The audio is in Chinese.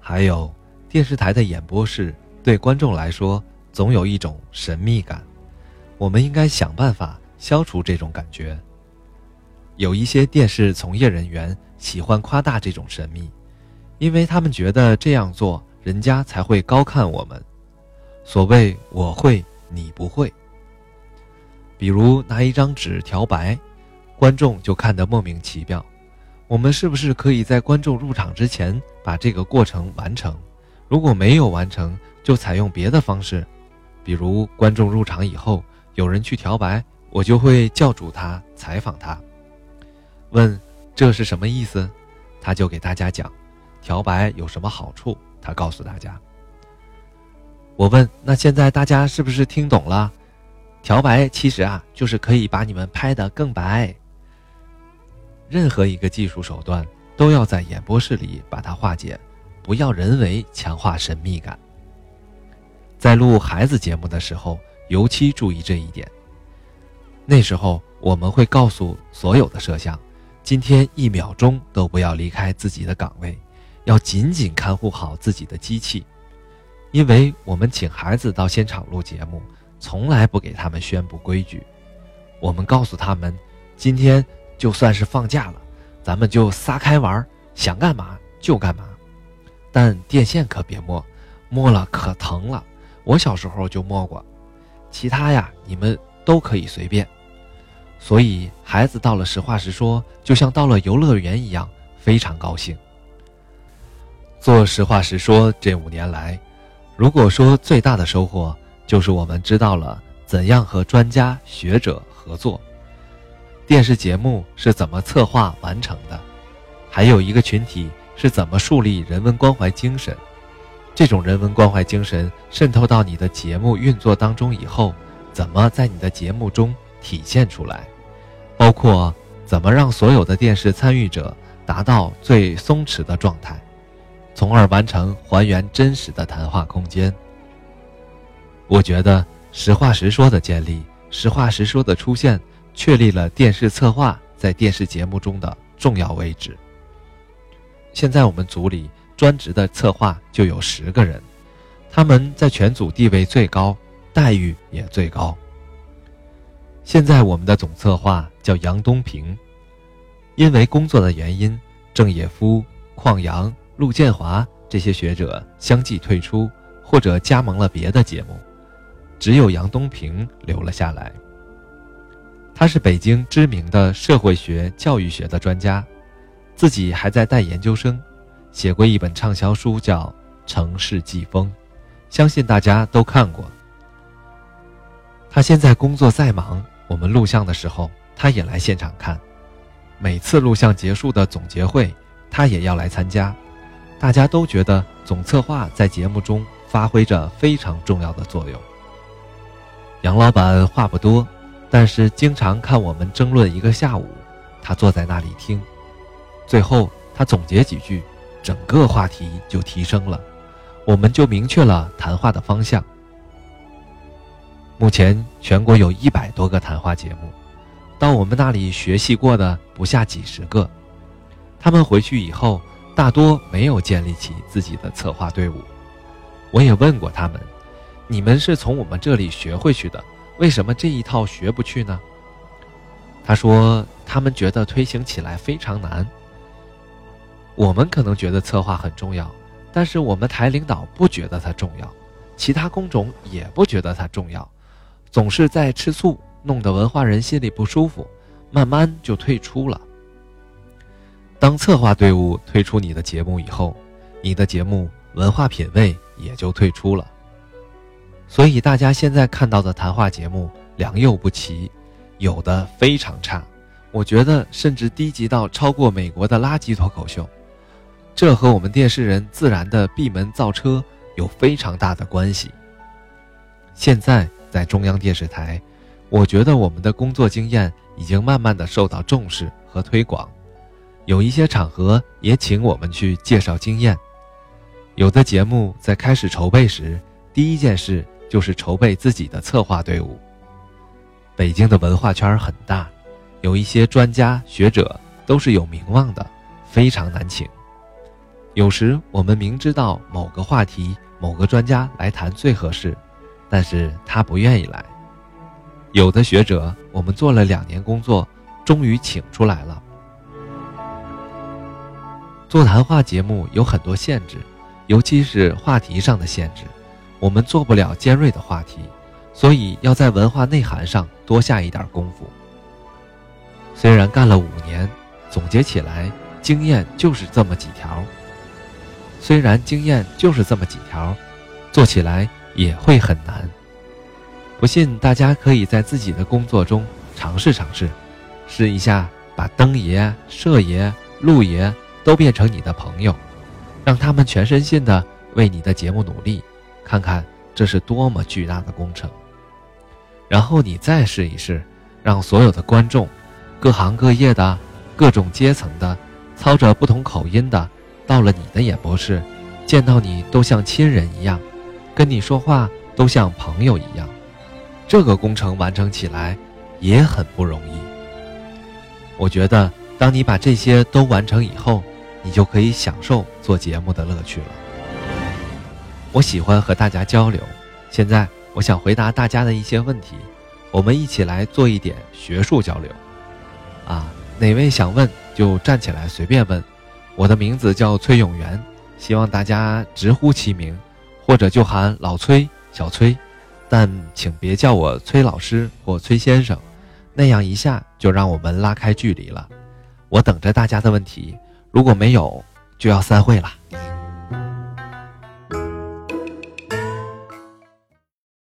还有电视台的演播室对观众来说总有一种神秘感，我们应该想办法消除这种感觉。有一些电视从业人员喜欢夸大这种神秘，因为他们觉得这样做人家才会高看我们。所谓“我会，你不会”。比如拿一张纸调白，观众就看得莫名其妙。我们是不是可以在观众入场之前把这个过程完成？如果没有完成，就采用别的方式，比如观众入场以后有人去调白，我就会叫住他，采访他，问这是什么意思，他就给大家讲调白有什么好处，他告诉大家。我问那现在大家是不是听懂了？调白其实啊就是可以把你们拍得更白。任何一个技术手段都要在演播室里把它化解，不要人为强化神秘感。在录孩子节目的时候，尤其注意这一点。那时候我们会告诉所有的摄像，今天一秒钟都不要离开自己的岗位，要紧紧看护好自己的机器，因为我们请孩子到现场录节目，从来不给他们宣布规矩。我们告诉他们，今天。就算是放假了，咱们就撒开玩，想干嘛就干嘛，但电线可别摸，摸了可疼了。我小时候就摸过，其他呀你们都可以随便。所以孩子到了实话实说，就像到了游乐园一样，非常高兴。做实话实说这五年来，如果说最大的收获，就是我们知道了怎样和专家学者合作。电视节目是怎么策划完成的？还有一个群体是怎么树立人文关怀精神？这种人文关怀精神渗透到你的节目运作当中以后，怎么在你的节目中体现出来？包括怎么让所有的电视参与者达到最松弛的状态，从而完成还原真实的谈话空间？我觉得实话实说的建立，实话实说的出现。确立了电视策划在电视节目中的重要位置。现在我们组里专职的策划就有十个人，他们在全组地位最高，待遇也最高。现在我们的总策划叫杨东平，因为工作的原因，郑也夫、邝阳、陆建华这些学者相继退出或者加盟了别的节目，只有杨东平留了下来。他是北京知名的社会学、教育学的专家，自己还在带研究生，写过一本畅销书叫《城市季风》，相信大家都看过。他现在工作再忙，我们录像的时候，他也来现场看。每次录像结束的总结会，他也要来参加。大家都觉得总策划在节目中发挥着非常重要的作用。杨老板话不多。但是经常看我们争论一个下午，他坐在那里听，最后他总结几句，整个话题就提升了，我们就明确了谈话的方向。目前全国有一百多个谈话节目，到我们那里学习过的不下几十个，他们回去以后大多没有建立起自己的策划队伍。我也问过他们，你们是从我们这里学回去的？为什么这一套学不去呢？他说他们觉得推行起来非常难。我们可能觉得策划很重要，但是我们台领导不觉得它重要，其他工种也不觉得它重要，总是在吃醋，弄得文化人心里不舒服，慢慢就退出了。当策划队伍退出你的节目以后，你的节目文化品位也就退出了。所以大家现在看到的谈话节目良莠不齐，有的非常差，我觉得甚至低级到超过美国的垃圾脱口秀。这和我们电视人自然的闭门造车有非常大的关系。现在在中央电视台，我觉得我们的工作经验已经慢慢的受到重视和推广，有一些场合也请我们去介绍经验。有的节目在开始筹备时，第一件事。就是筹备自己的策划队伍。北京的文化圈很大，有一些专家学者都是有名望的，非常难请。有时我们明知道某个话题、某个专家来谈最合适，但是他不愿意来。有的学者，我们做了两年工作，终于请出来了。做谈话节目有很多限制，尤其是话题上的限制，我们做不了尖锐的话题，所以要在文化内涵上多下一点功夫。虽然干了五年，总结起来经验就是这么几条。虽然经验就是这么几条，做起来也会很难。不信，大家可以在自己的工作中尝试尝试，试一下把灯爷、摄爷、路爷都变成你的朋友，让他们全身心的为你的节目努力，看看这是多么巨大的工程。然后你再试一试，让所有的观众，各行各业的、各种阶层的、操着不同口音的。到了你的演播室，见到你都像亲人一样，跟你说话都像朋友一样。这个工程完成起来也很不容易。我觉得，当你把这些都完成以后，你就可以享受做节目的乐趣了。我喜欢和大家交流，现在我想回答大家的一些问题，我们一起来做一点学术交流。啊，哪位想问就站起来随便问。我的名字叫崔永元，希望大家直呼其名，或者就喊老崔、小崔，但请别叫我崔老师或崔先生，那样一下就让我们拉开距离了。我等着大家的问题，如果没有，就要散会了。